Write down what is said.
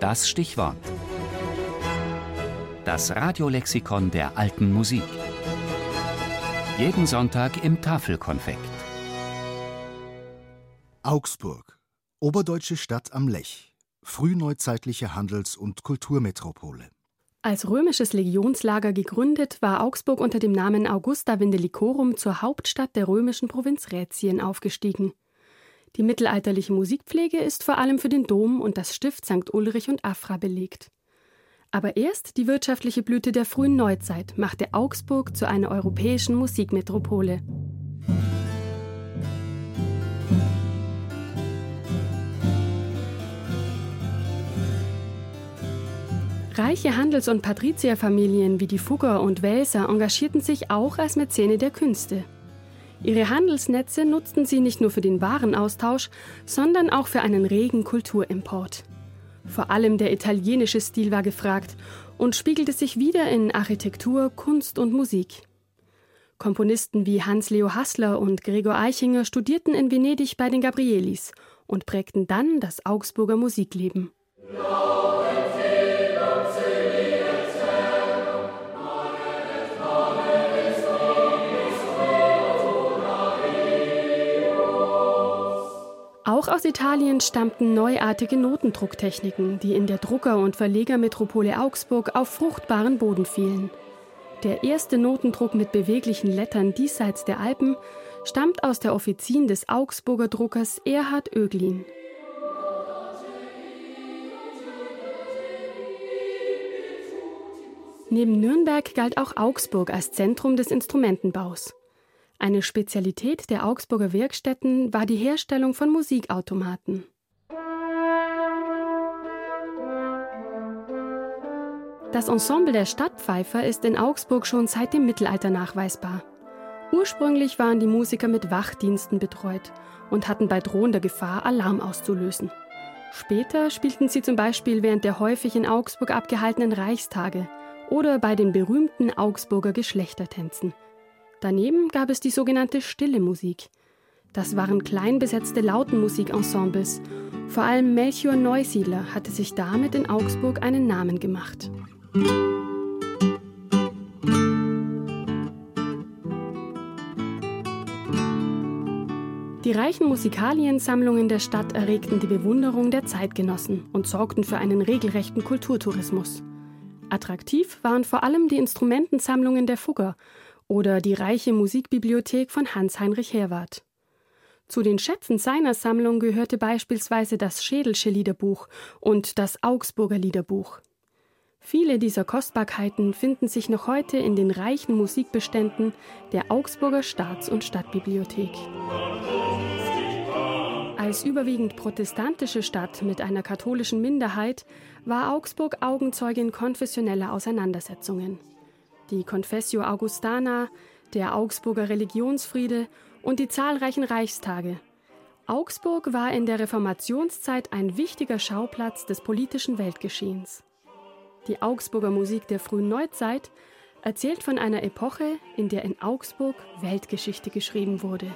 Das Stichwort. Das Radiolexikon der alten Musik. Jeden Sonntag im Tafelkonfekt. Augsburg, oberdeutsche Stadt am Lech, frühneuzeitliche Handels- und Kulturmetropole. Als römisches Legionslager gegründet, war Augsburg unter dem Namen Augusta Vindelicorum zur Hauptstadt der römischen Provinz Rätien aufgestiegen. Die mittelalterliche Musikpflege ist vor allem für den Dom und das Stift St. Ulrich und Afra belegt. Aber erst die wirtschaftliche Blüte der frühen Neuzeit machte Augsburg zu einer europäischen Musikmetropole. Reiche Handels- und Patrizierfamilien wie die Fugger und Welser engagierten sich auch als Mäzene der Künste. Ihre Handelsnetze nutzten sie nicht nur für den Warenaustausch, sondern auch für einen regen Kulturimport. Vor allem der italienische Stil war gefragt und spiegelte sich wieder in Architektur, Kunst und Musik. Komponisten wie Hans-Leo Hassler und Gregor Eichinger studierten in Venedig bei den Gabrielis und prägten dann das Augsburger Musikleben. Auch aus Italien stammten neuartige Notendrucktechniken, die in der Drucker- und Verlegermetropole Augsburg auf fruchtbaren Boden fielen. Der erste Notendruck mit beweglichen Lettern diesseits der Alpen stammt aus der Offizin des Augsburger Druckers Erhard Oeglin. Neben Nürnberg galt auch Augsburg als Zentrum des Instrumentenbaus. Eine Spezialität der Augsburger Werkstätten war die Herstellung von Musikautomaten. Das Ensemble der Stadtpfeifer ist in Augsburg schon seit dem Mittelalter nachweisbar. Ursprünglich waren die Musiker mit Wachdiensten betreut und hatten bei drohender Gefahr Alarm auszulösen. Später spielten sie zum Beispiel während der häufig in Augsburg abgehaltenen Reichstage oder bei den berühmten Augsburger Geschlechtertänzen – Daneben gab es die sogenannte stille Musik. Das waren klein besetzte Lautenmusikensembles. Vor allem Melchior Neusiedler hatte sich damit in Augsburg einen Namen gemacht. Die reichen Musikaliensammlungen der Stadt erregten die Bewunderung der Zeitgenossen und sorgten für einen regelrechten Kulturtourismus. Attraktiv waren vor allem die Instrumentensammlungen der Fugger oder die reiche Musikbibliothek von Hans-Heinrich Herwarth. Zu den Schätzen seiner Sammlung gehörte beispielsweise das Schädelsche Liederbuch und das Augsburger Liederbuch. Viele dieser Kostbarkeiten finden sich noch heute in den reichen Musikbeständen der Augsburger Staats- und Stadtbibliothek. Als überwiegend protestantische Stadt mit einer katholischen Minderheit war Augsburg Augenzeugin konfessioneller Auseinandersetzungen die Confessio Augustana, der Augsburger Religionsfriede und die zahlreichen Reichstage. Augsburg war in der Reformationszeit ein wichtiger Schauplatz des politischen Weltgeschehens. Die Augsburger Musik der frühen Neuzeit erzählt von einer Epoche, in der in Augsburg Weltgeschichte geschrieben wurde.